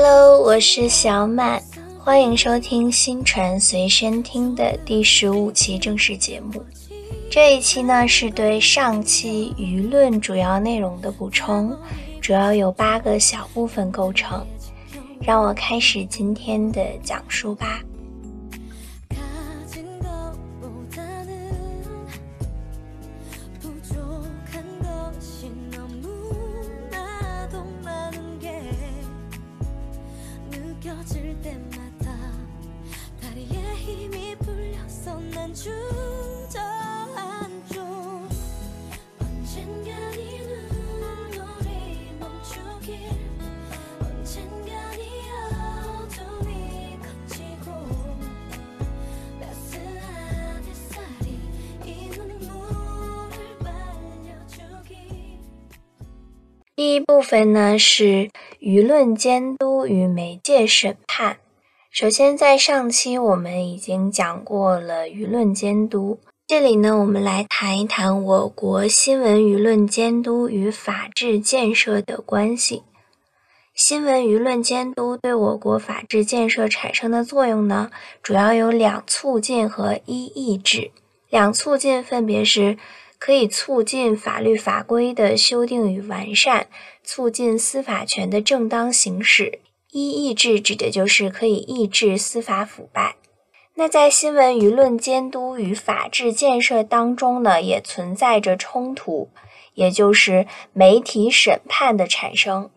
Hello，我是小满，欢迎收听新传随身听的第十五期正式节目。这一期呢是对上期舆论主要内容的补充，主要有八个小部分构成。让我开始今天的讲述吧。分呢是舆论监督与媒介审判。首先，在上期我们已经讲过了舆论监督，这里呢，我们来谈一谈我国新闻舆论监督与法治建设的关系。新闻舆论监督对我国法治建设产生的作用呢，主要有两促进和一抑制。两促进分别是。可以促进法律法规的修订与完善，促进司法权的正当行使。一抑制指的就是可以抑制司法腐败。那在新闻舆论监督与法治建设当中呢，也存在着冲突，也就是媒体审判的产生。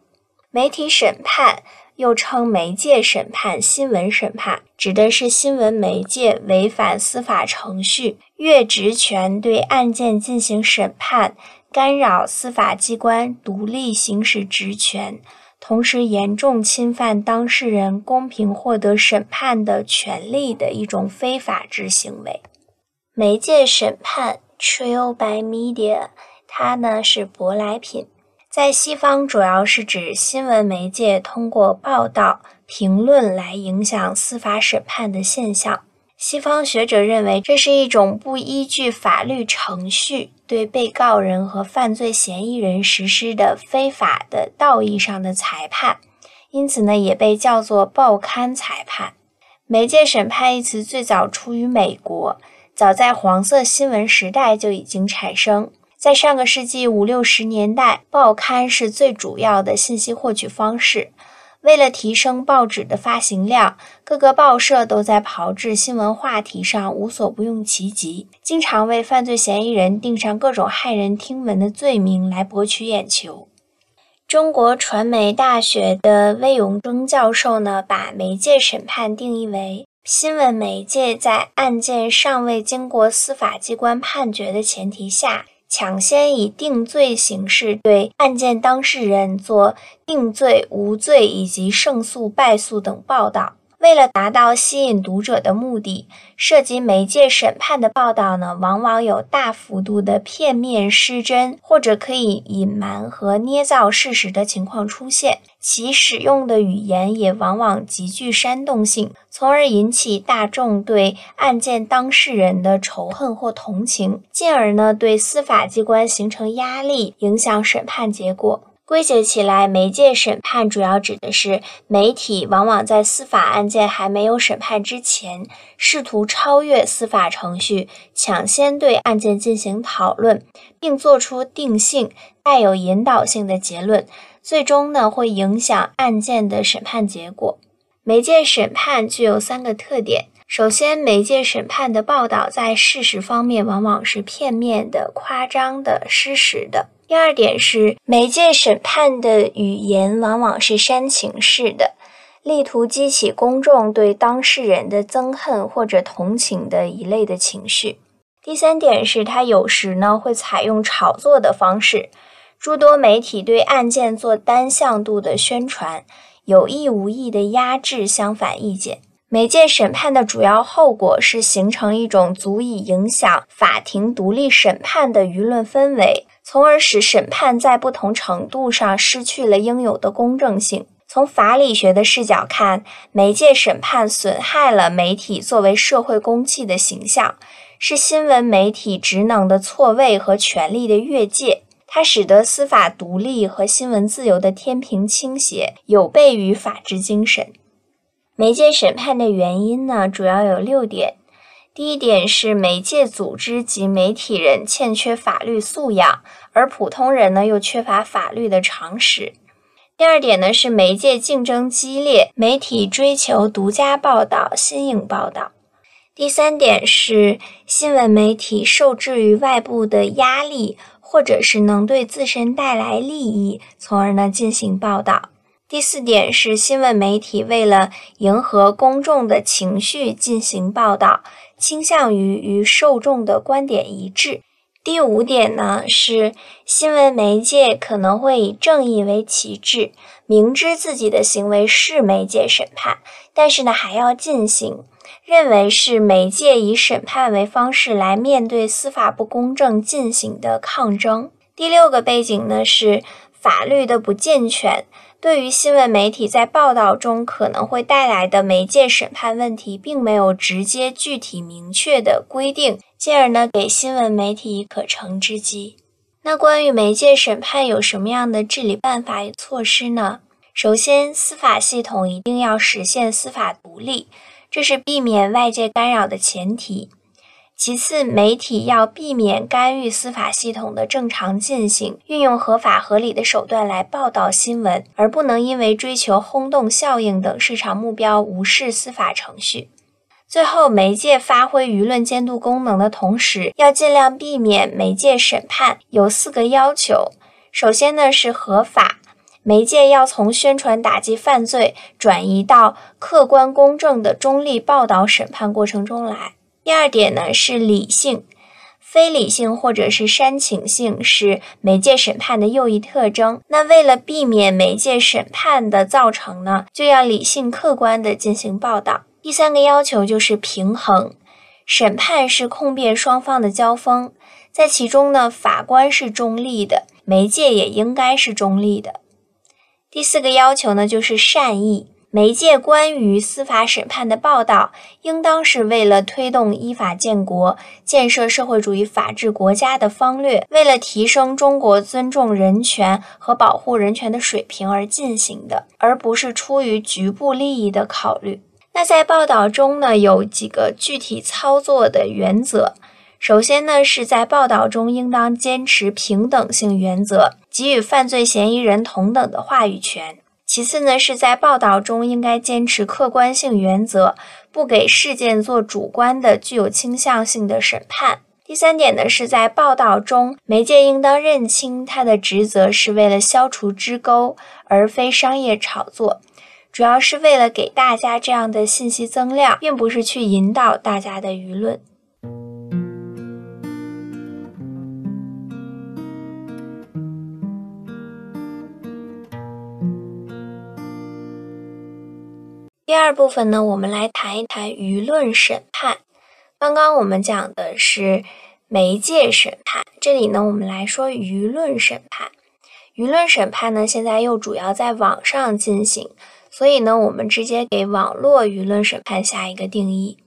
媒体审判。又称媒介审判、新闻审判，指的是新闻媒介违反司法程序，越职权对案件进行审判，干扰司法机关独立行使职权，同时严重侵犯当事人公平获得审判的权利的一种非法之行为。媒介审判 （trial by media） 它呢是舶来品。在西方，主要是指新闻媒介通过报道、评论来影响司法审判的现象。西方学者认为，这是一种不依据法律程序对被告人和犯罪嫌疑人实施的非法的道义上的裁判，因此呢，也被叫做报刊裁判。媒介审判一词最早出于美国，早在黄色新闻时代就已经产生。在上个世纪五六十年代，报刊是最主要的信息获取方式。为了提升报纸的发行量，各个报社都在炮制新闻话题上无所不用其极，经常为犯罪嫌疑人定上各种骇人听闻的罪名来博取眼球。中国传媒大学的魏永征教授呢，把媒介审判定义为新闻媒介在案件尚未经过司法机关判决的前提下。抢先以定罪形式对案件当事人做定罪、无罪以及胜诉、败诉等报道。为了达到吸引读者的目的，涉及媒介审判的报道呢，往往有大幅度的片面失真，或者可以隐瞒和捏造事实的情况出现。其使用的语言也往往极具煽动性，从而引起大众对案件当事人的仇恨或同情，进而呢对司法机关形成压力，影响审判结果。归结起来，媒介审判主要指的是媒体往往在司法案件还没有审判之前，试图超越司法程序，抢先对案件进行讨论，并做出定性、带有引导性的结论，最终呢会影响案件的审判结果。媒介审判具有三个特点：首先，媒介审判的报道在事实方面往往是片面的、夸张的、失实的。第二点是，媒介审判的语言往往是煽情式的，力图激起公众对当事人的憎恨或者同情的一类的情绪。第三点是，它有时呢会采用炒作的方式，诸多媒体对案件做单向度的宣传，有意无意的压制相反意见。媒介审判的主要后果是形成一种足以影响法庭独立审判的舆论氛围。从而使审判在不同程度上失去了应有的公正性。从法理学的视角看，媒介审判损害了媒体作为社会公器的形象，是新闻媒体职能的错位和权力的越界。它使得司法独立和新闻自由的天平倾斜，有悖于法治精神。媒介审判的原因呢，主要有六点。第一点是媒介组织及媒体人欠缺法律素养，而普通人呢又缺乏法律的常识。第二点呢是媒介竞争激烈，媒体追求独家报道、新颖报道。第三点是新闻媒体受制于外部的压力，或者是能对自身带来利益，从而呢进行报道。第四点是新闻媒体为了迎合公众的情绪进行报道，倾向于与受众的观点一致。第五点呢是新闻媒介可能会以正义为旗帜，明知自己的行为是媒介审判，但是呢还要进行，认为是媒介以审判为方式来面对司法不公正进行的抗争。第六个背景呢是法律的不健全。对于新闻媒体在报道中可能会带来的媒介审判问题，并没有直接、具体、明确的规定，进而呢给新闻媒体可乘之机。那关于媒介审判有什么样的治理办法与措施呢？首先，司法系统一定要实现司法独立，这是避免外界干扰的前提。其次，媒体要避免干预司法系统的正常进行，运用合法合理的手段来报道新闻，而不能因为追求轰动效应等市场目标无视司法程序。最后，媒介发挥舆论监督功能的同时，要尽量避免媒介审判。有四个要求：首先呢是合法，媒介要从宣传打击犯罪转移到客观公正的中立报道审判过程中来。第二点呢是理性，非理性或者是煽情性是媒介审判的又一特征。那为了避免媒介审判的造成呢，就要理性客观的进行报道。第三个要求就是平衡，审判是控辩双方的交锋，在其中呢，法官是中立的，媒介也应该是中立的。第四个要求呢就是善意。媒介关于司法审判的报道，应当是为了推动依法建国、建设社会主义法治国家的方略，为了提升中国尊重人权和保护人权的水平而进行的，而不是出于局部利益的考虑。那在报道中呢，有几个具体操作的原则。首先呢，是在报道中应当坚持平等性原则，给予犯罪嫌疑人同等的话语权。其次呢，是在报道中应该坚持客观性原则，不给事件做主观的、具有倾向性的审判。第三点呢，是在报道中，媒介应当认清它的职责是为了消除支沟，而非商业炒作，主要是为了给大家这样的信息增量，并不是去引导大家的舆论。第二部分呢，我们来谈一谈舆论审判。刚刚我们讲的是媒介审判，这里呢，我们来说舆论审判。舆论审判呢，现在又主要在网上进行，所以呢，我们直接给网络舆论审判下一个定义。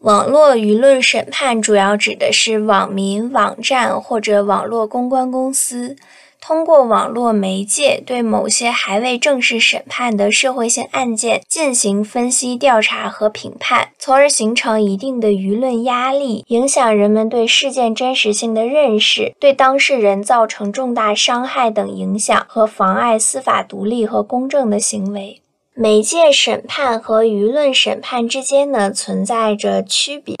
网络舆论审判主要指的是网民、网站或者网络公关公司。通过网络媒介对某些还未正式审判的社会性案件进行分析、调查和评判，从而形成一定的舆论压力，影响人们对事件真实性的认识，对当事人造成重大伤害等影响和妨碍司法独立和公正的行为。媒介审判和舆论审判之间呢，存在着区别。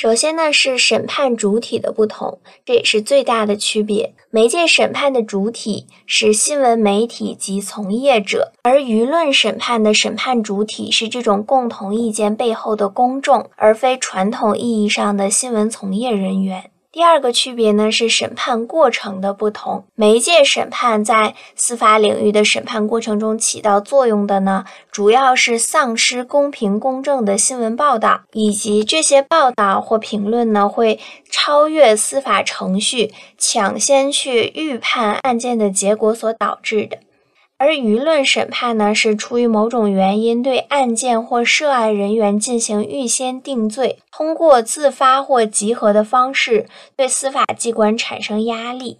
首先呢，是审判主体的不同，这也是最大的区别。媒介审判的主体是新闻媒体及从业者，而舆论审判的审判主体是这种共同意见背后的公众，而非传统意义上的新闻从业人员。第二个区别呢是审判过程的不同。媒介审判在司法领域的审判过程中起到作用的呢，主要是丧失公平公正的新闻报道，以及这些报道或评论呢会超越司法程序，抢先去预判案件的结果所导致的。而舆论审判呢，是出于某种原因对案件或涉案人员进行预先定罪，通过自发或集合的方式对司法机关产生压力。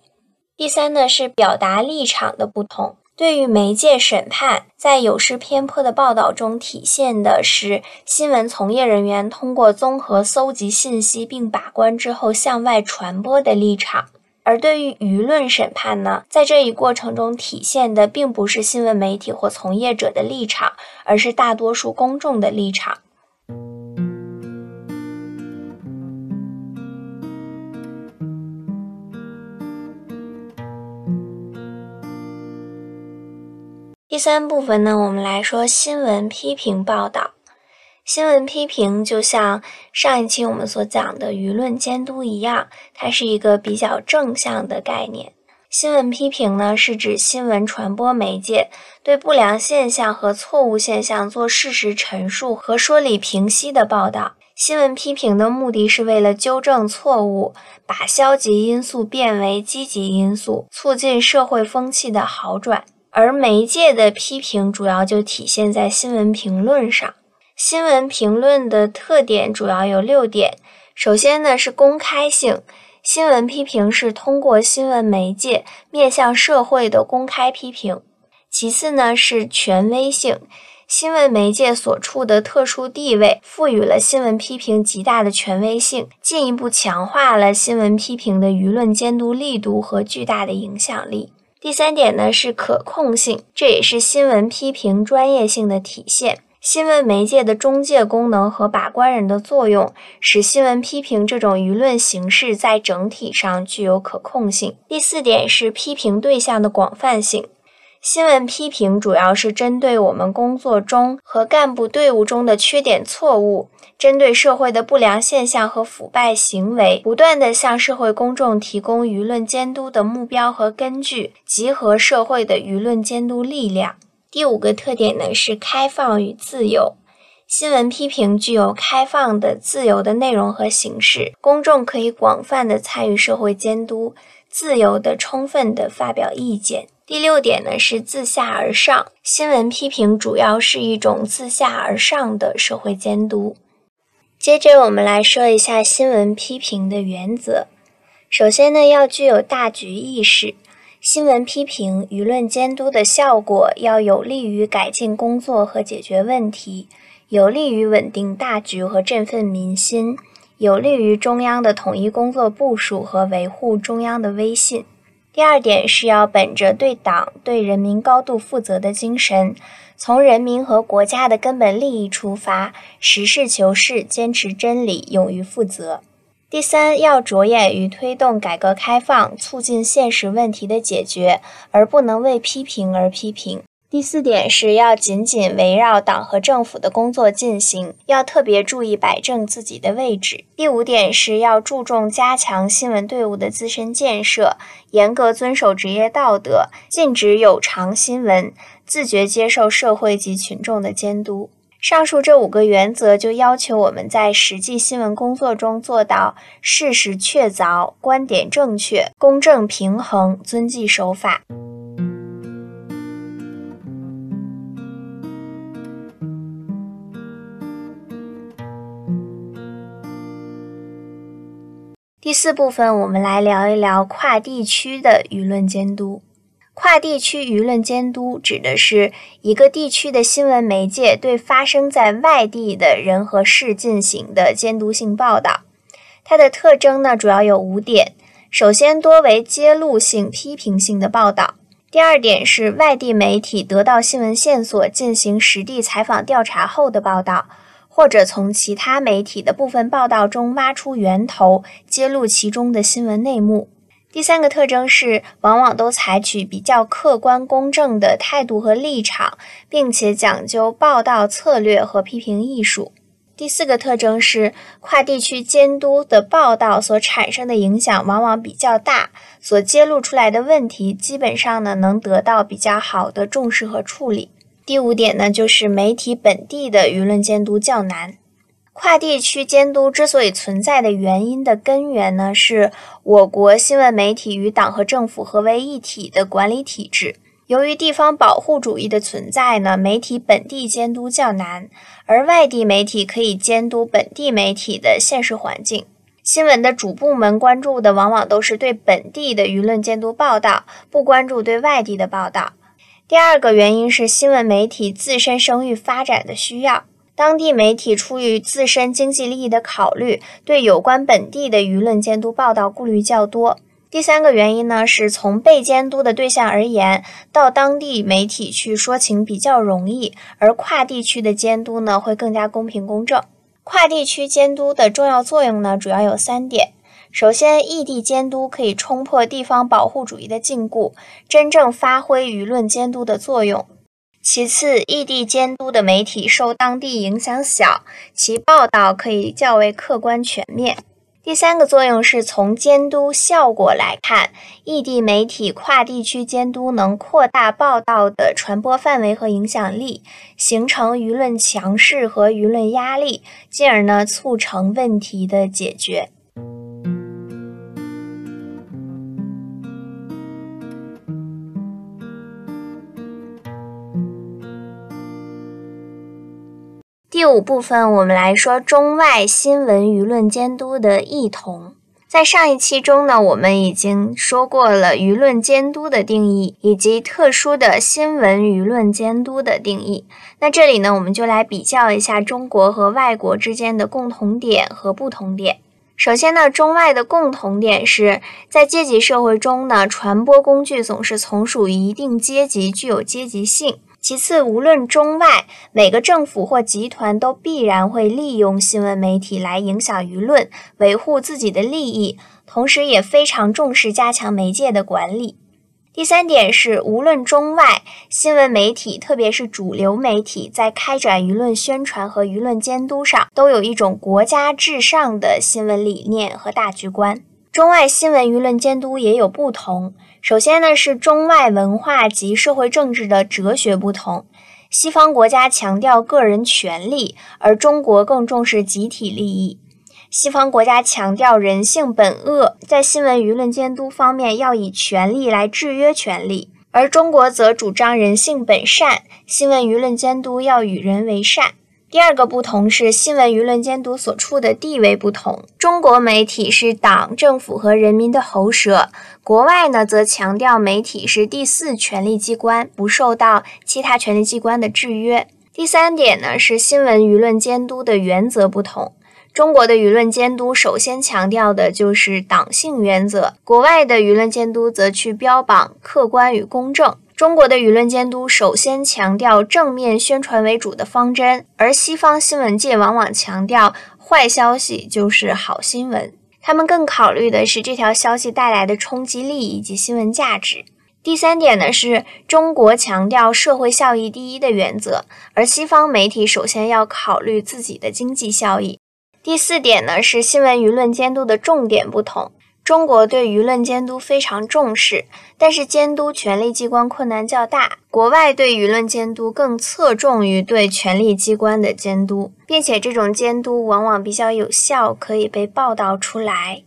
第三呢是表达立场的不同。对于媒介审判，在有失偏颇的报道中体现的是新闻从业人员通过综合搜集信息并把关之后向外传播的立场；而对于舆论审判呢，在这一过程中体现的并不是新闻媒体或从业者的立场，而是大多数公众的立场。第三部分呢，我们来说新闻批评报道。新闻批评就像上一期我们所讲的舆论监督一样，它是一个比较正向的概念。新闻批评呢，是指新闻传播媒介对不良现象和错误现象做事实陈述和说理评析的报道。新闻批评的目的是为了纠正错误，把消极因素变为积极因素，促进社会风气的好转。而媒介的批评主要就体现在新闻评论上。新闻评论的特点主要有六点。首先呢是公开性，新闻批评是通过新闻媒介面向社会的公开批评。其次呢是权威性，新闻媒介所处的特殊地位赋予了新闻批评极大的权威性，进一步强化了新闻批评的舆论监督力度和巨大的影响力。第三点呢是可控性，这也是新闻批评专业性的体现。新闻媒介的中介功能和把关人的作用，使新闻批评这种舆论形式在整体上具有可控性。第四点是批评对象的广泛性。新闻批评主要是针对我们工作中和干部队伍中的缺点错误，针对社会的不良现象和腐败行为，不断地向社会公众提供舆论监督的目标和根据，集合社会的舆论监督力量。第五个特点呢是开放与自由。新闻批评具有开放的、自由的内容和形式，公众可以广泛地参与社会监督，自由地、充分地发表意见。第六点呢是自下而上，新闻批评主要是一种自下而上的社会监督。接着我们来说一下新闻批评的原则。首先呢，要具有大局意识，新闻批评舆论监督的效果要有利于改进工作和解决问题，有利于稳定大局和振奋民心，有利于中央的统一工作部署和维护中央的威信。第二点是要本着对党、对人民高度负责的精神，从人民和国家的根本利益出发，实事求是，坚持真理，勇于负责。第三，要着眼于推动改革开放，促进现实问题的解决，而不能为批评而批评。第四点是要紧紧围绕党和政府的工作进行，要特别注意摆正自己的位置。第五点是要注重加强新闻队伍的自身建设，严格遵守职业道德，禁止有偿新闻，自觉接受社会及群众的监督。上述这五个原则就要求我们在实际新闻工作中做到事实确凿、观点正确、公正平衡、遵纪守法。第四部分，我们来聊一聊跨地区的舆论监督。跨地区舆论监督指的是一个地区的新闻媒介对发生在外地的人和事进行的监督性报道。它的特征呢，主要有五点：首先，多为揭露性、批评性的报道；第二点是外地媒体得到新闻线索进行实地采访调查后的报道。或者从其他媒体的部分报道中挖出源头，揭露其中的新闻内幕。第三个特征是，往往都采取比较客观公正的态度和立场，并且讲究报道策略和批评艺术。第四个特征是，跨地区监督的报道所产生的影响往往比较大，所揭露出来的问题基本上呢能得到比较好的重视和处理。第五点呢，就是媒体本地的舆论监督较难。跨地区监督之所以存在的原因的根源呢，是我国新闻媒体与党和政府合为一体的管理体制。由于地方保护主义的存在呢，媒体本地监督较难，而外地媒体可以监督本地媒体的现实环境。新闻的主部门关注的往往都是对本地的舆论监督报道，不关注对外地的报道。第二个原因是新闻媒体自身声誉发展的需要，当地媒体出于自身经济利益的考虑，对有关本地的舆论监督报道顾虑较多。第三个原因呢，是从被监督的对象而言，到当地媒体去说情比较容易，而跨地区的监督呢，会更加公平公正。跨地区监督的重要作用呢，主要有三点。首先，异地监督可以冲破地方保护主义的禁锢，真正发挥舆论监督的作用。其次，异地监督的媒体受当地影响小，其报道可以较为客观全面。第三个作用是从监督效果来看，异地媒体跨地区监督能扩大报道的传播范围和影响力，形成舆论强势和舆论压力，进而呢促成问题的解决。第五部分，我们来说中外新闻舆论监督的异同。在上一期中呢，我们已经说过了舆论监督的定义，以及特殊的新闻舆论监督的定义。那这里呢，我们就来比较一下中国和外国之间的共同点和不同点。首先呢，中外的共同点是在阶级社会中呢，传播工具总是从属于一定阶级，具有阶级性。其次，无论中外，每个政府或集团都必然会利用新闻媒体来影响舆论，维护自己的利益，同时也非常重视加强媒介的管理。第三点是，无论中外，新闻媒体，特别是主流媒体，在开展舆论宣传和舆论监督上，都有一种国家至上的新闻理念和大局观。中外新闻舆论监督也有不同。首先呢，是中外文化及社会政治的哲学不同。西方国家强调个人权利，而中国更重视集体利益。西方国家强调人性本恶，在新闻舆论监督方面要以权力来制约权力，而中国则主张人性本善，新闻舆论监督要与人为善。第二个不同是新闻舆论监督所处的地位不同。中国媒体是党、政府和人民的喉舌，国外呢则强调媒体是第四权力机关，不受到其他权力机关的制约。第三点呢是新闻舆论监督的原则不同。中国的舆论监督首先强调的就是党性原则，国外的舆论监督则去标榜客观与公正。中国的舆论监督首先强调正面宣传为主的方针，而西方新闻界往往强调坏消息就是好新闻，他们更考虑的是这条消息带来的冲击力以及新闻价值。第三点呢，是中国强调社会效益第一的原则，而西方媒体首先要考虑自己的经济效益。第四点呢，是新闻舆论监督的重点不同。中国对舆论监督非常重视，但是监督权力机关困难较大。国外对舆论监督更侧重于对权力机关的监督，并且这种监督往往比较有效，可以被报道出来。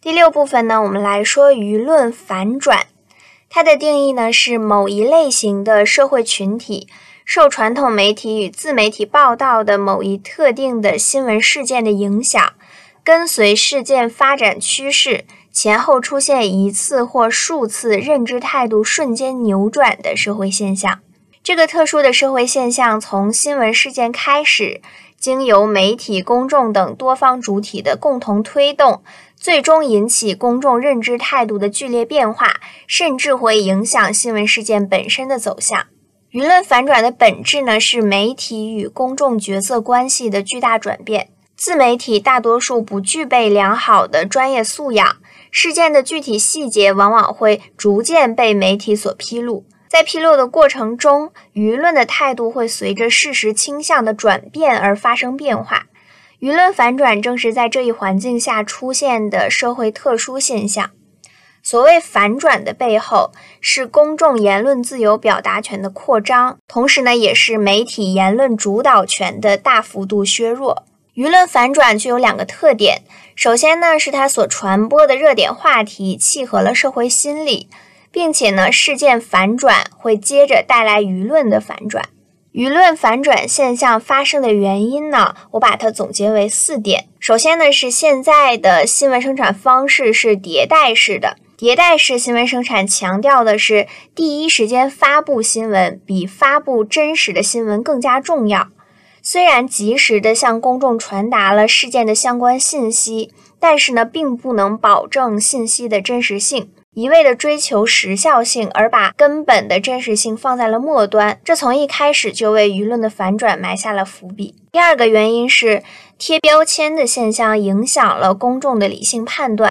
第六部分呢，我们来说舆论反转。它的定义呢是某一类型的社会群体受传统媒体与自媒体报道的某一特定的新闻事件的影响，跟随事件发展趋势，前后出现一次或数次认知态度瞬间扭转的社会现象。这个特殊的社会现象从新闻事件开始，经由媒体、公众等多方主体的共同推动。最终引起公众认知态度的剧烈变化，甚至会影响新闻事件本身的走向。舆论反转的本质呢，是媒体与公众角色关系的巨大转变。自媒体大多数不具备良好的专业素养，事件的具体细节往往会逐渐被媒体所披露。在披露的过程中，舆论的态度会随着事实倾向的转变而发生变化。舆论反转正是在这一环境下出现的社会特殊现象。所谓反转的背后，是公众言论自由表达权的扩张，同时呢，也是媒体言论主导权的大幅度削弱。舆论反转具有两个特点：首先呢，是它所传播的热点话题契合了社会心理，并且呢，事件反转会接着带来舆论的反转。舆论反转现象发生的原因呢，我把它总结为四点。首先呢，是现在的新闻生产方式是迭代式的，迭代式新闻生产强调的是第一时间发布新闻，比发布真实的新闻更加重要。虽然及时的向公众传达了事件的相关信息，但是呢，并不能保证信息的真实性。一味的追求时效性，而把根本的真实性放在了末端，这从一开始就为舆论的反转埋下了伏笔。第二个原因是贴标签的现象影响了公众的理性判断，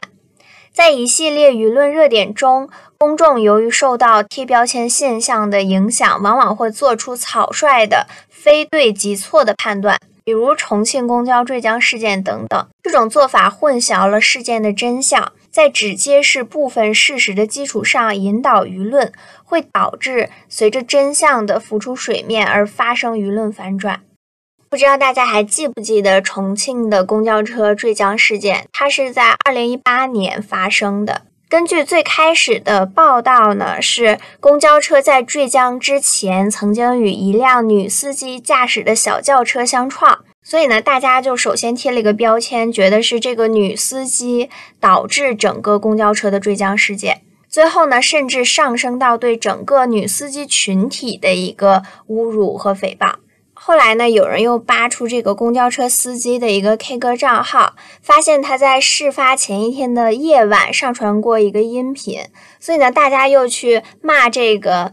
在一系列舆论热点中，公众由于受到贴标签现象的影响，往往会做出草率的非对即错的判断，比如重庆公交坠江事件等等。这种做法混淆了事件的真相。在只揭示部分事实的基础上引导舆论，会导致随着真相的浮出水面而发生舆论反转。不知道大家还记不记得重庆的公交车坠江事件？它是在二零一八年发生的。根据最开始的报道呢，是公交车在坠江之前曾经与一辆女司机驾驶的小轿车相撞。所以呢，大家就首先贴了一个标签，觉得是这个女司机导致整个公交车的坠江事件。最后呢，甚至上升到对整个女司机群体的一个侮辱和诽谤。后来呢，有人又扒出这个公交车司机的一个 K 歌账号，发现他在事发前一天的夜晚上传过一个音频。所以呢，大家又去骂这个。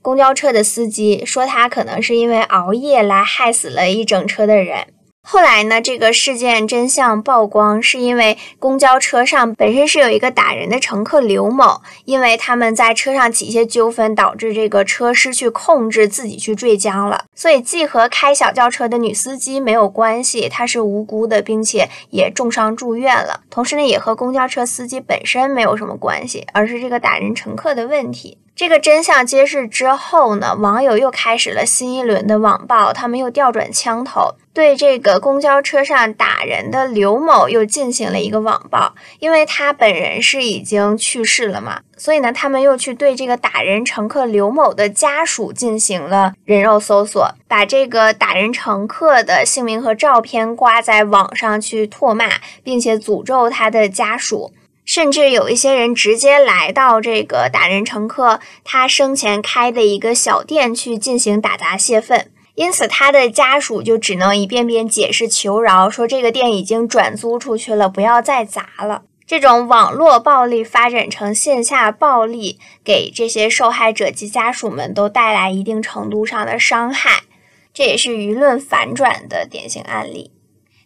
公交车的司机说，他可能是因为熬夜来害死了一整车的人。后来呢，这个事件真相曝光，是因为公交车上本身是有一个打人的乘客刘某，因为他们在车上起一些纠纷，导致这个车失去控制，自己去坠江了。所以既和开小轿车的女司机没有关系，她是无辜的，并且也重伤住院了。同时呢，也和公交车司机本身没有什么关系，而是这个打人乘客的问题。这个真相揭示之后呢，网友又开始了新一轮的网暴，他们又调转枪头，对这个公交车上打人的刘某又进行了一个网暴，因为他本人是已经去世了嘛，所以呢，他们又去对这个打人乘客刘某的家属进行了人肉搜索，把这个打人乘客的姓名和照片挂在网上去唾骂，并且诅咒他的家属。甚至有一些人直接来到这个打人乘客他生前开的一个小店去进行打砸泄愤，因此他的家属就只能一遍遍解释求饶，说这个店已经转租出去了，不要再砸了。这种网络暴力发展成线下暴力，给这些受害者及家属们都带来一定程度上的伤害，这也是舆论反转的典型案例。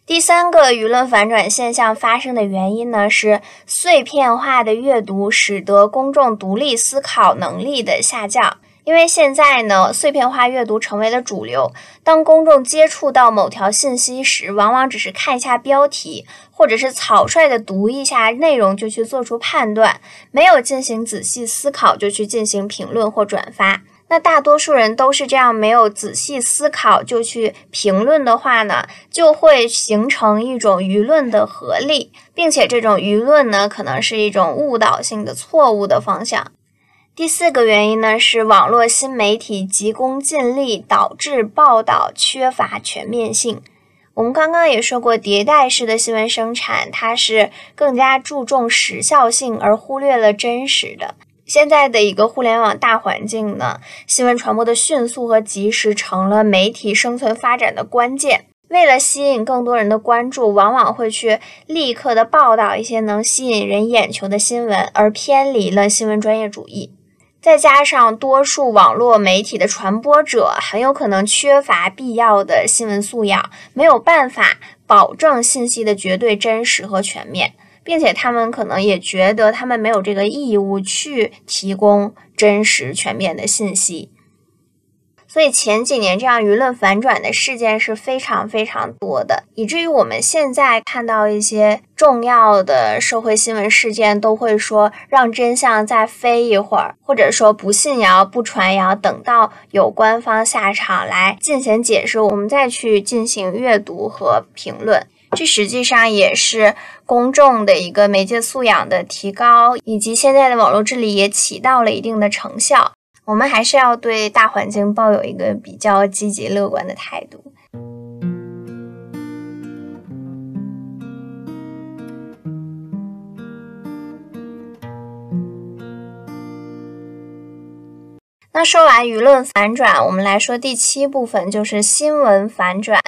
第三个舆论反转现象发生的原因呢，是碎片化的阅读使得公众独立思考能力的下降。因为现在呢，碎片化阅读成为了主流。当公众接触到某条信息时，往往只是看一下标题，或者是草率的读一下内容就去做出判断，没有进行仔细思考就去进行评论或转发。那大多数人都是这样，没有仔细思考就去评论的话呢，就会形成一种舆论的合力，并且这种舆论呢，可能是一种误导性的错误的方向。第四个原因呢，是网络新媒体急功近利，导致报道缺乏全面性。我们刚刚也说过，迭代式的新闻生产，它是更加注重时效性，而忽略了真实的。现在的一个互联网大环境呢，新闻传播的迅速和及时成了媒体生存发展的关键。为了吸引更多人的关注，往往会去立刻的报道一些能吸引人眼球的新闻，而偏离了新闻专业主义。再加上多数网络媒体的传播者很有可能缺乏必要的新闻素养，没有办法保证信息的绝对真实和全面。并且他们可能也觉得他们没有这个义务去提供真实全面的信息，所以前几年这样舆论反转的事件是非常非常多的，以至于我们现在看到一些重要的社会新闻事件，都会说让真相再飞一会儿，或者说不信谣、不传谣，等到有官方下场来进行解释，我们再去进行阅读和评论。这实际上也是公众的一个媒介素养的提高，以及现在的网络治理也起到了一定的成效。我们还是要对大环境抱有一个比较积极乐观的态度。那说完舆论反转，我们来说第七部分，就是新闻反转。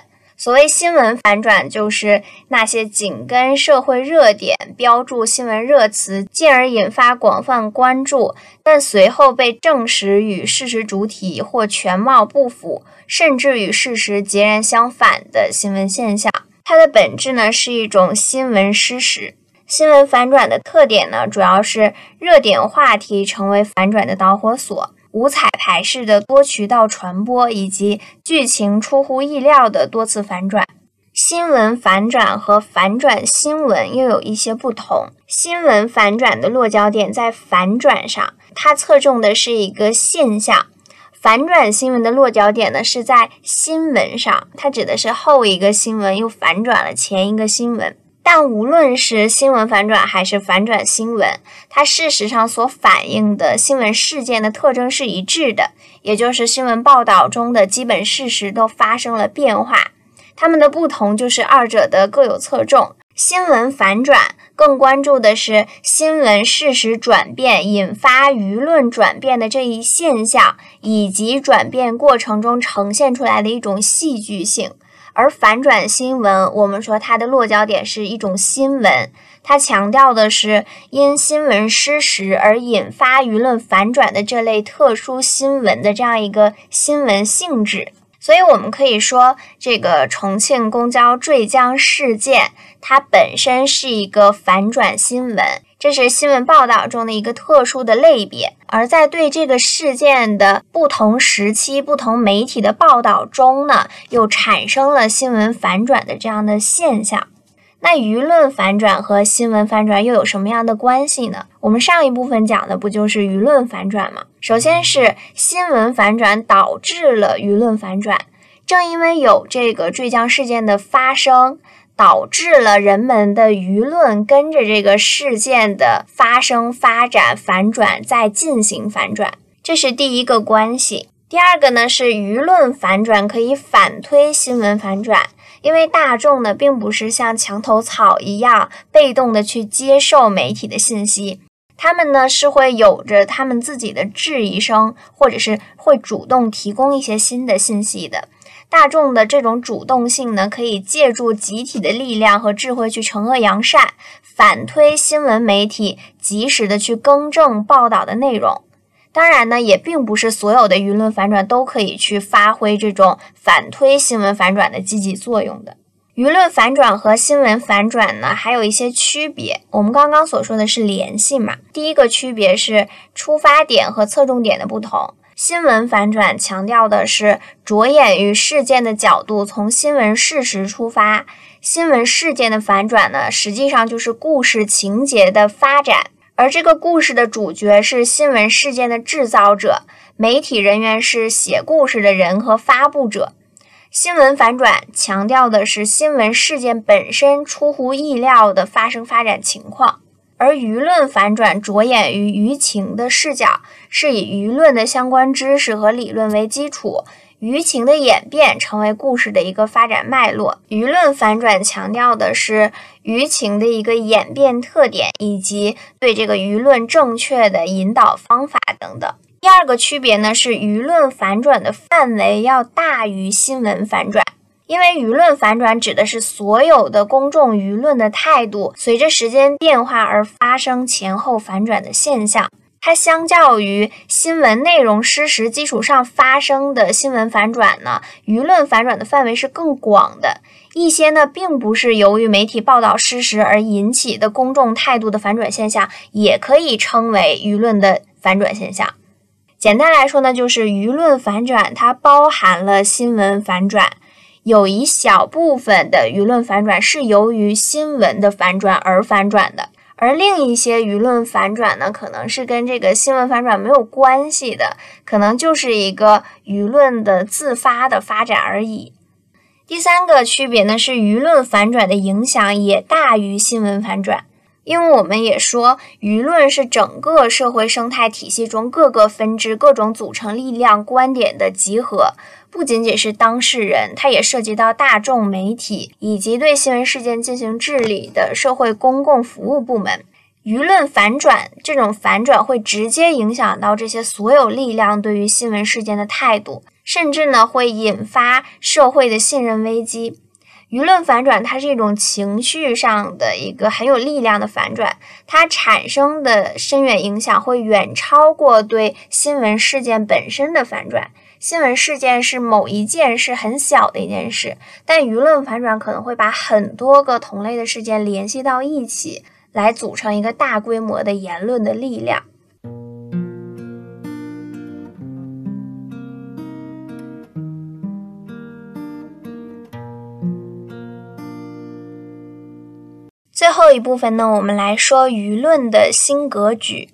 所谓新闻反转，就是那些紧跟社会热点、标注新闻热词，进而引发广泛关注，但随后被证实与事实主体或全貌不符，甚至与事实截然相反的新闻现象。它的本质呢，是一种新闻失实。新闻反转的特点呢，主要是热点话题成为反转的导火索。五彩排式的多渠道传播，以及剧情出乎意料的多次反转。新闻反转和反转新闻又有一些不同。新闻反转的落脚点在反转上，它侧重的是一个现象；反转新闻的落脚点呢是在新闻上，它指的是后一个新闻又反转了前一个新闻。但无论是新闻反转还是反转新闻，它事实上所反映的新闻事件的特征是一致的，也就是新闻报道中的基本事实都发生了变化。它们的不同就是二者的各有侧重。新闻反转更关注的是新闻事实转变引发舆论转变的这一现象，以及转变过程中呈现出来的一种戏剧性。而反转新闻，我们说它的落脚点是一种新闻，它强调的是因新闻失实而引发舆论反转的这类特殊新闻的这样一个新闻性质。所以，我们可以说，这个重庆公交坠江事件，它本身是一个反转新闻。这是新闻报道中的一个特殊的类别，而在对这个事件的不同时期、不同媒体的报道中呢，又产生了新闻反转的这样的现象。那舆论反转和新闻反转又有什么样的关系呢？我们上一部分讲的不就是舆论反转吗？首先是新闻反转导致了舆论反转，正因为有这个坠江事件的发生。导致了人们的舆论跟着这个事件的发生、发展、反转，再进行反转，这是第一个关系。第二个呢是舆论反转可以反推新闻反转，因为大众呢并不是像墙头草一样被动的去接受媒体的信息，他们呢是会有着他们自己的质疑声，或者是会主动提供一些新的信息的。大众的这种主动性呢，可以借助集体的力量和智慧去惩恶扬善，反推新闻媒体及时的去更正报道的内容。当然呢，也并不是所有的舆论反转都可以去发挥这种反推新闻反转的积极作用的。舆论反转和新闻反转呢，还有一些区别。我们刚刚所说的是联系嘛，第一个区别是出发点和侧重点的不同。新闻反转强调的是着眼于事件的角度，从新闻事实出发。新闻事件的反转呢，实际上就是故事情节的发展，而这个故事的主角是新闻事件的制造者，媒体人员是写故事的人和发布者。新闻反转强调的是新闻事件本身出乎意料的发生发展情况。而舆论反转着眼于舆情的视角，是以舆论的相关知识和理论为基础，舆情的演变成为故事的一个发展脉络。舆论反转强调的是舆情的一个演变特点，以及对这个舆论正确的引导方法等等。第二个区别呢，是舆论反转的范围要大于新闻反转。因为舆论反转指的是所有的公众舆论的态度随着时间变化而发生前后反转的现象，它相较于新闻内容失实基础上发生的新闻反转呢，舆论反转的范围是更广的。一些呢，并不是由于媒体报道失实而引起的公众态度的反转现象，也可以称为舆论的反转现象。简单来说呢，就是舆论反转它包含了新闻反转。有一小部分的舆论反转是由于新闻的反转而反转的，而另一些舆论反转呢，可能是跟这个新闻反转没有关系的，可能就是一个舆论的自发的发展而已。第三个区别呢是舆论反转的影响也大于新闻反转，因为我们也说舆论是整个社会生态体系中各个分支、各种组成力量观点的集合，不仅仅是当事人，它也涉及到大众媒体以及对新闻事件进行治理的社会公共服务部门。舆论反转这种反转会直接影响到这些所有力量对于新闻事件的态度。甚至呢，会引发社会的信任危机。舆论反转，它是一种情绪上的一个很有力量的反转，它产生的深远影响会远超过对新闻事件本身的反转。新闻事件是某一件事很小的一件事，但舆论反转可能会把很多个同类的事件联系到一起，来组成一个大规模的言论的力量。最后一部分呢，我们来说舆论的新格局。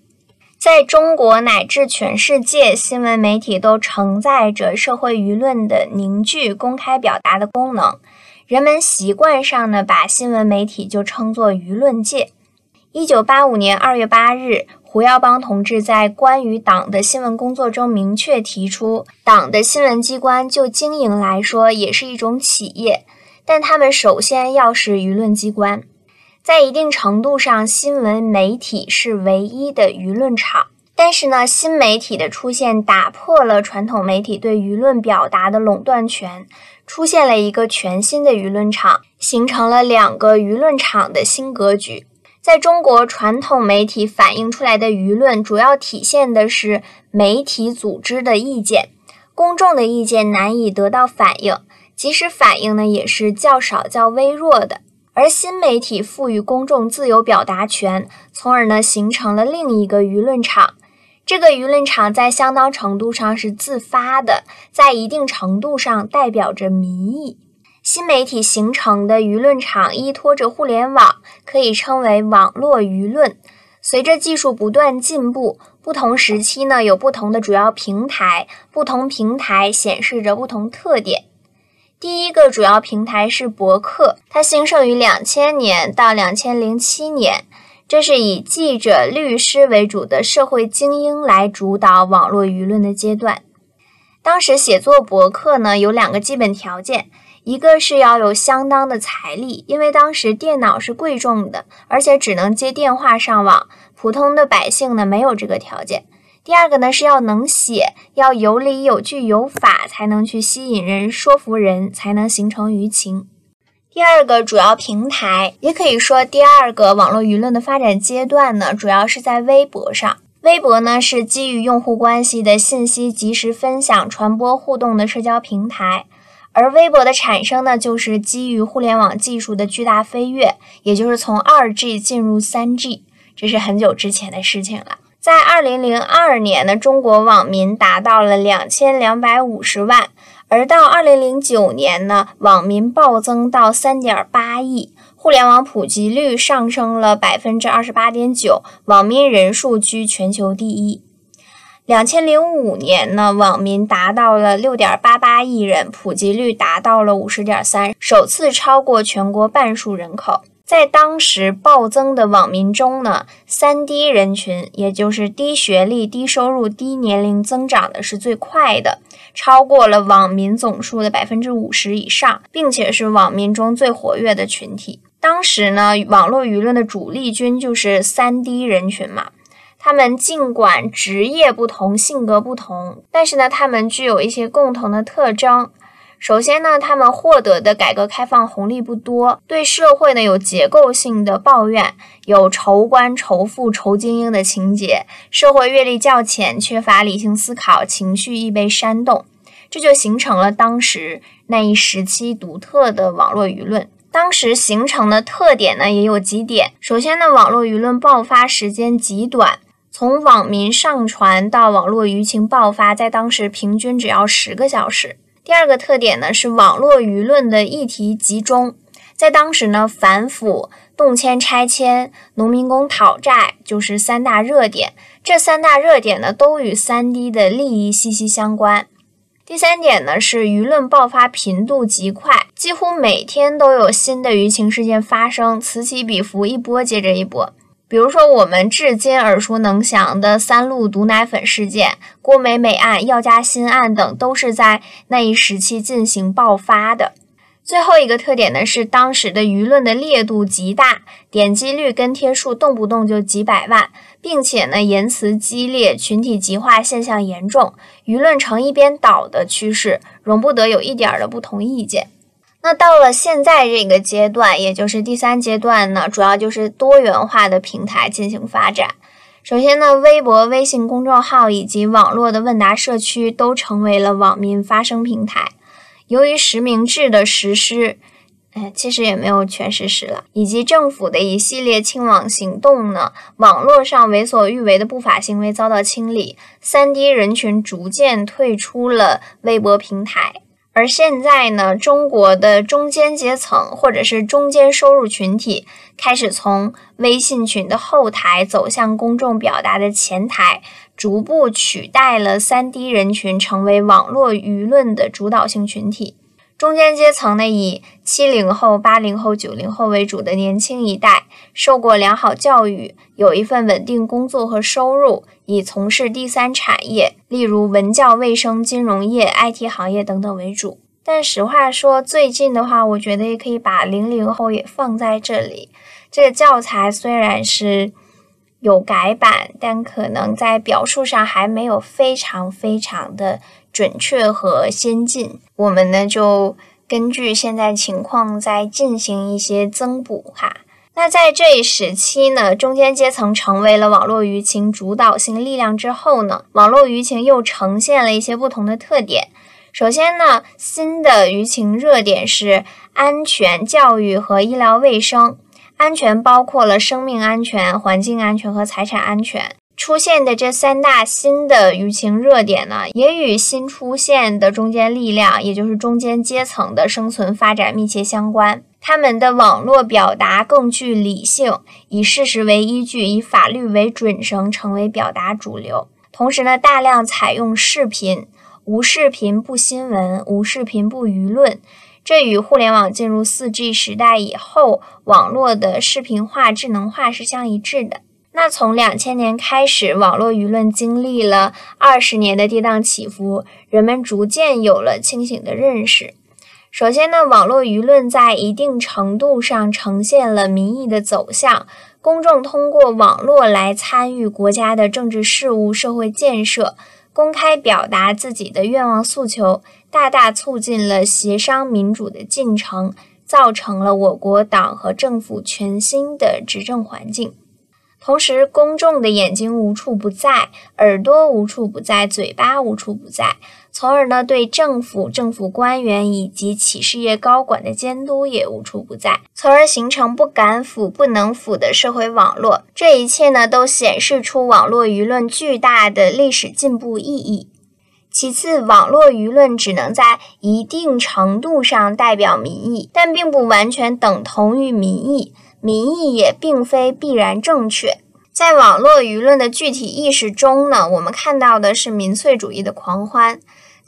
在中国乃至全世界，新闻媒体都承载着社会舆论的凝聚、公开表达的功能。人们习惯上呢，把新闻媒体就称作舆论界。一九八五年二月八日，胡耀邦同志在关于党的新闻工作中明确提出，党的新闻机关就经营来说也是一种企业，但他们首先要是舆论机关。在一定程度上，新闻媒体是唯一的舆论场。但是呢，新媒体的出现打破了传统媒体对舆论表达的垄断权，出现了一个全新的舆论场，形成了两个舆论场的新格局。在中国，传统媒体反映出来的舆论，主要体现的是媒体组织的意见，公众的意见难以得到反映，即使反映呢，也是较少、较微弱的。而新媒体赋予公众自由表达权，从而呢形成了另一个舆论场。这个舆论场在相当程度上是自发的，在一定程度上代表着民意。新媒体形成的舆论场依托着互联网，可以称为网络舆论。随着技术不断进步，不同时期呢有不同的主要平台，不同平台显示着不同特点。第一个主要平台是博客，它兴盛于两千年到两千零七年，这是以记者、律师为主的社会精英来主导网络舆论的阶段。当时写作博客呢有两个基本条件，一个是要有相当的财力，因为当时电脑是贵重的，而且只能接电话上网，普通的百姓呢没有这个条件。第二个呢是要能写，要有理有据有法，才能去吸引人、说服人，才能形成舆情。第二个主要平台，也可以说第二个网络舆论的发展阶段呢，主要是在微博上。微博呢是基于用户关系的信息及时分享、传播、互动的社交平台，而微博的产生呢，就是基于互联网技术的巨大飞跃，也就是从二 G 进入三 G，这是很久之前的事情了。在二零零二年呢，中国网民达到了两千两百五十万，而到二零零九年呢，网民暴增到三点八亿，互联网普及率上升了百分之二十八点九，网民人数居全球第一。两千零五年呢，网民达到了六点八八亿人，普及率达到了五十点三，首次超过全国半数人口。在当时暴增的网民中呢，三低人群，也就是低学历、低收入、低年龄，增长的是最快的，超过了网民总数的百分之五十以上，并且是网民中最活跃的群体。当时呢，网络舆论的主力军就是三低人群嘛，他们尽管职业不同、性格不同，但是呢，他们具有一些共同的特征。首先呢，他们获得的改革开放红利不多，对社会呢有结构性的抱怨，有仇官、仇富、仇精英的情节，社会阅历较浅，缺乏理性思考，情绪易被煽动，这就形成了当时那一时期独特的网络舆论。当时形成的特点呢也有几点，首先呢，网络舆论爆发时间极短，从网民上传到网络舆情爆发，在当时平均只要十个小时。第二个特点呢是网络舆论的议题集中，在当时呢，反腐、动迁拆迁、农民工讨债就是三大热点，这三大热点呢都与三 D 的利益息息相关。第三点呢是舆论爆发频度极快，几乎每天都有新的舆情事件发生，此起彼伏，一波接着一波。比如说我们至今耳熟能详的三鹿毒奶粉事件、郭美美案、药家鑫案等，都是在那一时期进行爆发的。最后一个特点呢是当时的舆论的烈度极大，点击率跟贴数动不动就几百万，并且呢言辞激烈，群体极化现象严重，舆论呈一边倒的趋势，容不得有一点的不同意见。那到了现在这个阶段，也就是第三阶段呢，主要就是多元化的平台进行发展。首先呢，微博、微信公众号以及网络的问答社区都成为了网民发声平台。由于实名制的实施，哎，其实也没有全实施了，以及政府的一系列清网行动呢，网络上为所欲为的不法行为遭到清理，三低人群逐渐退出了微博平台。而现在呢，中国的中间阶层或者是中间收入群体开始从微信群的后台走向公众表达的前台。逐步取代了三低人群，成为网络舆论的主导性群体。中间阶层呢，以七零后、八零后、九零后为主的年轻一代，受过良好教育，有一份稳定工作和收入，以从事第三产业，例如文教、卫生、金融业、IT 行业等等为主。但实话说，最近的话，我觉得也可以把零零后也放在这里。这个教材虽然是。有改版，但可能在表述上还没有非常非常的准确和先进。我们呢就根据现在情况再进行一些增补哈。那在这一时期呢，中间阶层成为了网络舆情主导性力量之后呢，网络舆情又呈现了一些不同的特点。首先呢，新的舆情热点是安全、教育和医疗卫生。安全包括了生命安全、环境安全和财产安全。出现的这三大新的舆情热点呢，也与新出现的中间力量，也就是中间阶层的生存发展密切相关。他们的网络表达更具理性，以事实为依据，以法律为准绳，成为表达主流。同时呢，大量采用视频，无视频不新闻，无视频不舆论。这与互联网进入四 G 时代以后，网络的视频化、智能化是相一致的。那从两千年开始，网络舆论经历了二十年的跌宕起伏，人们逐渐有了清醒的认识。首先呢，网络舆论在一定程度上呈现了民意的走向，公众通过网络来参与国家的政治事务、社会建设。公开表达自己的愿望诉求，大大促进了协商民主的进程，造成了我国党和政府全新的执政环境。同时，公众的眼睛无处不在，耳朵无处不在，嘴巴无处不在，从而呢，对政府、政府官员以及企事业高管的监督也无处不在，从而形成不敢腐、不能腐的社会网络。这一切呢，都显示出网络舆论巨大的历史进步意义。其次，网络舆论只能在一定程度上代表民意，但并不完全等同于民意。民意也并非必然正确。在网络舆论的具体意识中呢，我们看到的是民粹主义的狂欢；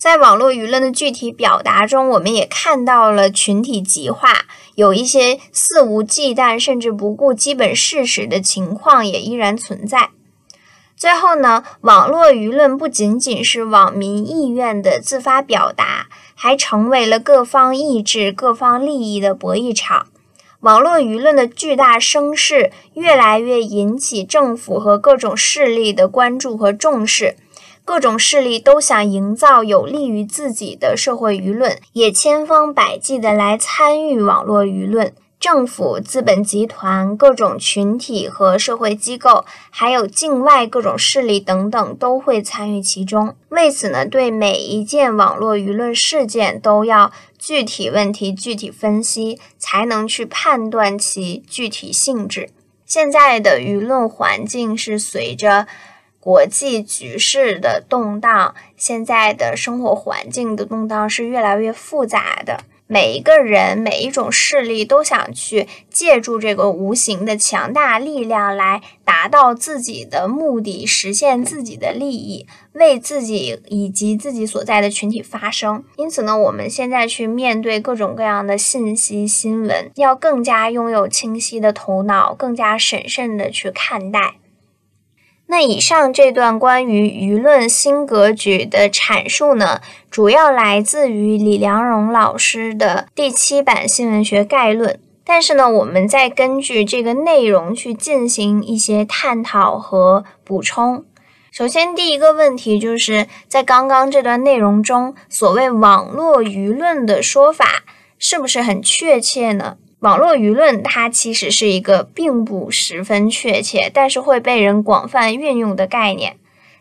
在网络舆论的具体表达中，我们也看到了群体极化，有一些肆无忌惮甚至不顾基本事实的情况也依然存在。最后呢，网络舆论不仅仅是网民意愿的自发表达，还成为了各方意志、各方利益的博弈场。网络舆论的巨大声势越来越引起政府和各种势力的关注和重视，各种势力都想营造有利于自己的社会舆论，也千方百计的来参与网络舆论。政府、资本集团、各种群体和社会机构，还有境外各种势力等等，都会参与其中。为此呢，对每一件网络舆论事件都要具体问题具体分析，才能去判断其具体性质。现在的舆论环境是随着国际局势的动荡，现在的生活环境的动荡是越来越复杂的。每一个人、每一种势力都想去借助这个无形的强大力量来达到自己的目的，实现自己的利益，为自己以及自己所在的群体发声。因此呢，我们现在去面对各种各样的信息、新闻，要更加拥有清晰的头脑，更加审慎的去看待。那以上这段关于舆论新格局的阐述呢，主要来自于李良荣老师的第七版新闻学概论。但是呢，我们再根据这个内容去进行一些探讨和补充。首先，第一个问题就是在刚刚这段内容中，所谓网络舆论的说法是不是很确切呢？网络舆论，它其实是一个并不十分确切，但是会被人广泛运用的概念。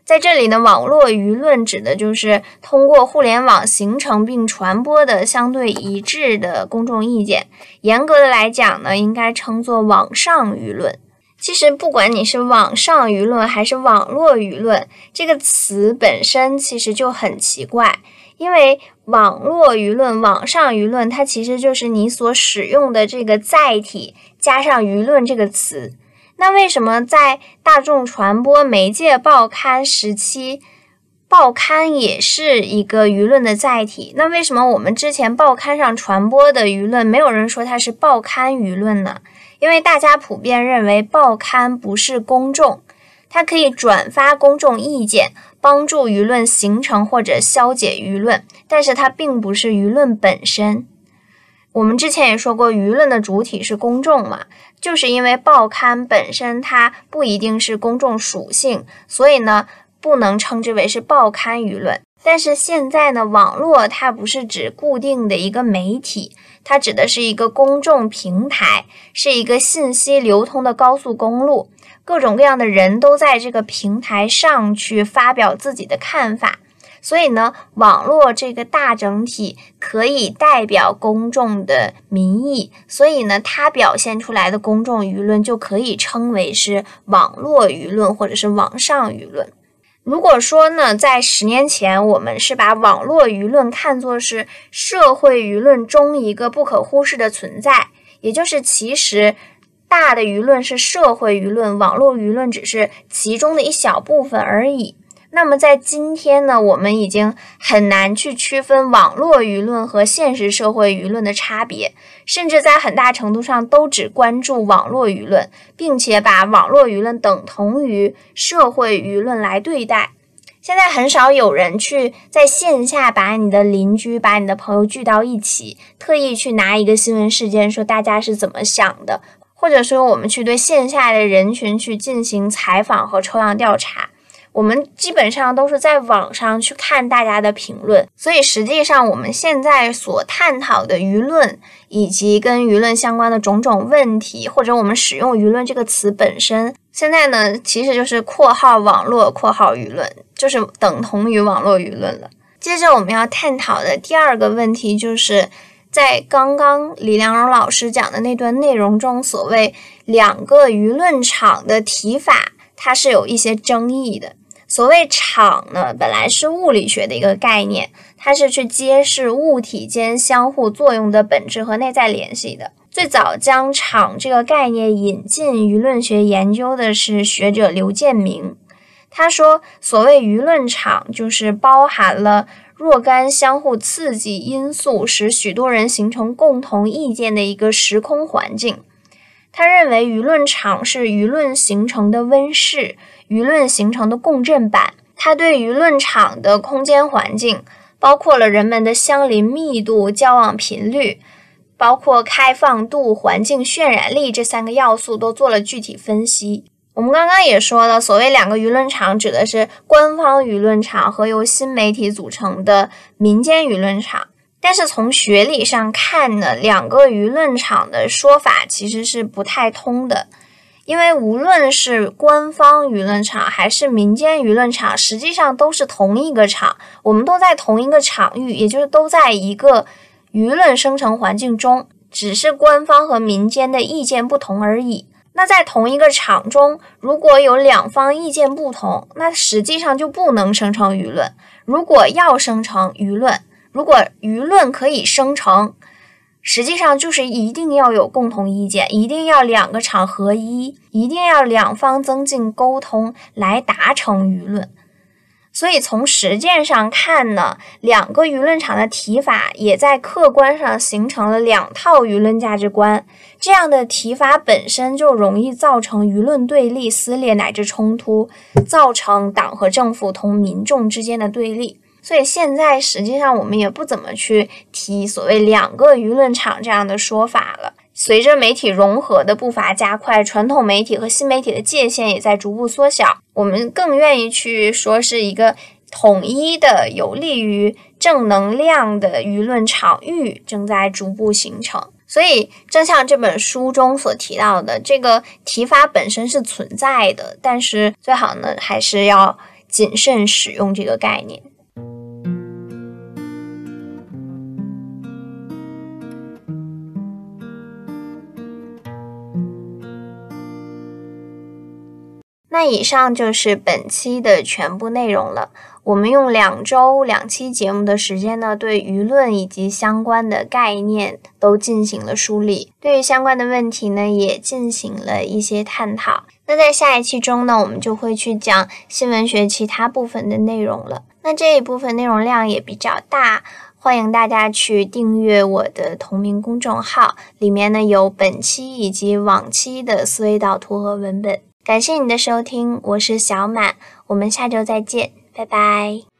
在这里呢，网络舆论指的就是通过互联网形成并传播的相对一致的公众意见。严格的来讲呢，应该称作网上舆论。其实，不管你是网上舆论还是网络舆论，这个词本身其实就很奇怪。因为网络舆论、网上舆论，它其实就是你所使用的这个载体加上“舆论”这个词。那为什么在大众传播媒介报刊时期，报刊也是一个舆论的载体？那为什么我们之前报刊上传播的舆论，没有人说它是报刊舆论呢？因为大家普遍认为报刊不是公众。它可以转发公众意见，帮助舆论形成或者消解舆论，但是它并不是舆论本身。我们之前也说过，舆论的主体是公众嘛，就是因为报刊本身它不一定是公众属性，所以呢不能称之为是报刊舆论。但是现在呢，网络它不是指固定的一个媒体，它指的是一个公众平台，是一个信息流通的高速公路。各种各样的人都在这个平台上去发表自己的看法，所以呢，网络这个大整体可以代表公众的民意，所以呢，它表现出来的公众舆论就可以称为是网络舆论或者是网上舆论。如果说呢，在十年前我们是把网络舆论看作是社会舆论中一个不可忽视的存在，也就是其实。大的舆论是社会舆论，网络舆论只是其中的一小部分而已。那么在今天呢，我们已经很难去区分网络舆论和现实社会舆论的差别，甚至在很大程度上都只关注网络舆论，并且把网络舆论等同于社会舆论来对待。现在很少有人去在线下把你的邻居、把你的朋友聚到一起，特意去拿一个新闻事件说大家是怎么想的。或者说，我们去对线下的人群去进行采访和抽样调查，我们基本上都是在网上去看大家的评论。所以，实际上我们现在所探讨的舆论以及跟舆论相关的种种问题，或者我们使用“舆论”这个词本身，现在呢，其实就是括号网络括号舆论，就是等同于网络舆论了。接着，我们要探讨的第二个问题就是。在刚刚李良荣老师讲的那段内容中，所谓两个舆论场的提法，它是有一些争议的。所谓场呢，本来是物理学的一个概念，它是去揭示物体间相互作用的本质和内在联系的。最早将场这个概念引进舆论学研究的是学者刘建明，他说，所谓舆论场就是包含了。若干相互刺激因素使许多人形成共同意见的一个时空环境。他认为，舆论场是舆论形成的温室，舆论形成的共振板。他对舆论场的空间环境，包括了人们的相邻密度、交往频率，包括开放度、环境渲染力这三个要素，都做了具体分析。我们刚刚也说了，所谓两个舆论场，指的是官方舆论场和由新媒体组成的民间舆论场。但是从学理上看呢，两个舆论场的说法其实是不太通的，因为无论是官方舆论场还是民间舆论场，实际上都是同一个场，我们都在同一个场域，也就是都在一个舆论生成环境中，只是官方和民间的意见不同而已。那在同一个场中，如果有两方意见不同，那实际上就不能生成舆论。如果要生成舆论，如果舆论可以生成，实际上就是一定要有共同意见，一定要两个场合一，一定要两方增进沟通来达成舆论。所以从实践上看呢，两个舆论场的提法也在客观上形成了两套舆论价值观。这样的提法本身就容易造成舆论对立、撕裂乃至冲突，造成党和政府同民众之间的对立。所以现在实际上我们也不怎么去提所谓两个舆论场这样的说法了。随着媒体融合的步伐加快，传统媒体和新媒体的界限也在逐步缩小。我们更愿意去说是一个统一的、有利于正能量的舆论场域正在逐步形成。所以，正像这本书中所提到的，这个提法本身是存在的，但是最好呢，还是要谨慎使用这个概念。那以上就是本期的全部内容了。我们用两周两期节目的时间呢，对舆论以及相关的概念都进行了梳理，对于相关的问题呢，也进行了一些探讨。那在下一期中呢，我们就会去讲新闻学其他部分的内容了。那这一部分内容量也比较大，欢迎大家去订阅我的同名公众号，里面呢有本期以及往期的思维导图和文本。感谢你的收听，我是小满，我们下周再见，拜拜。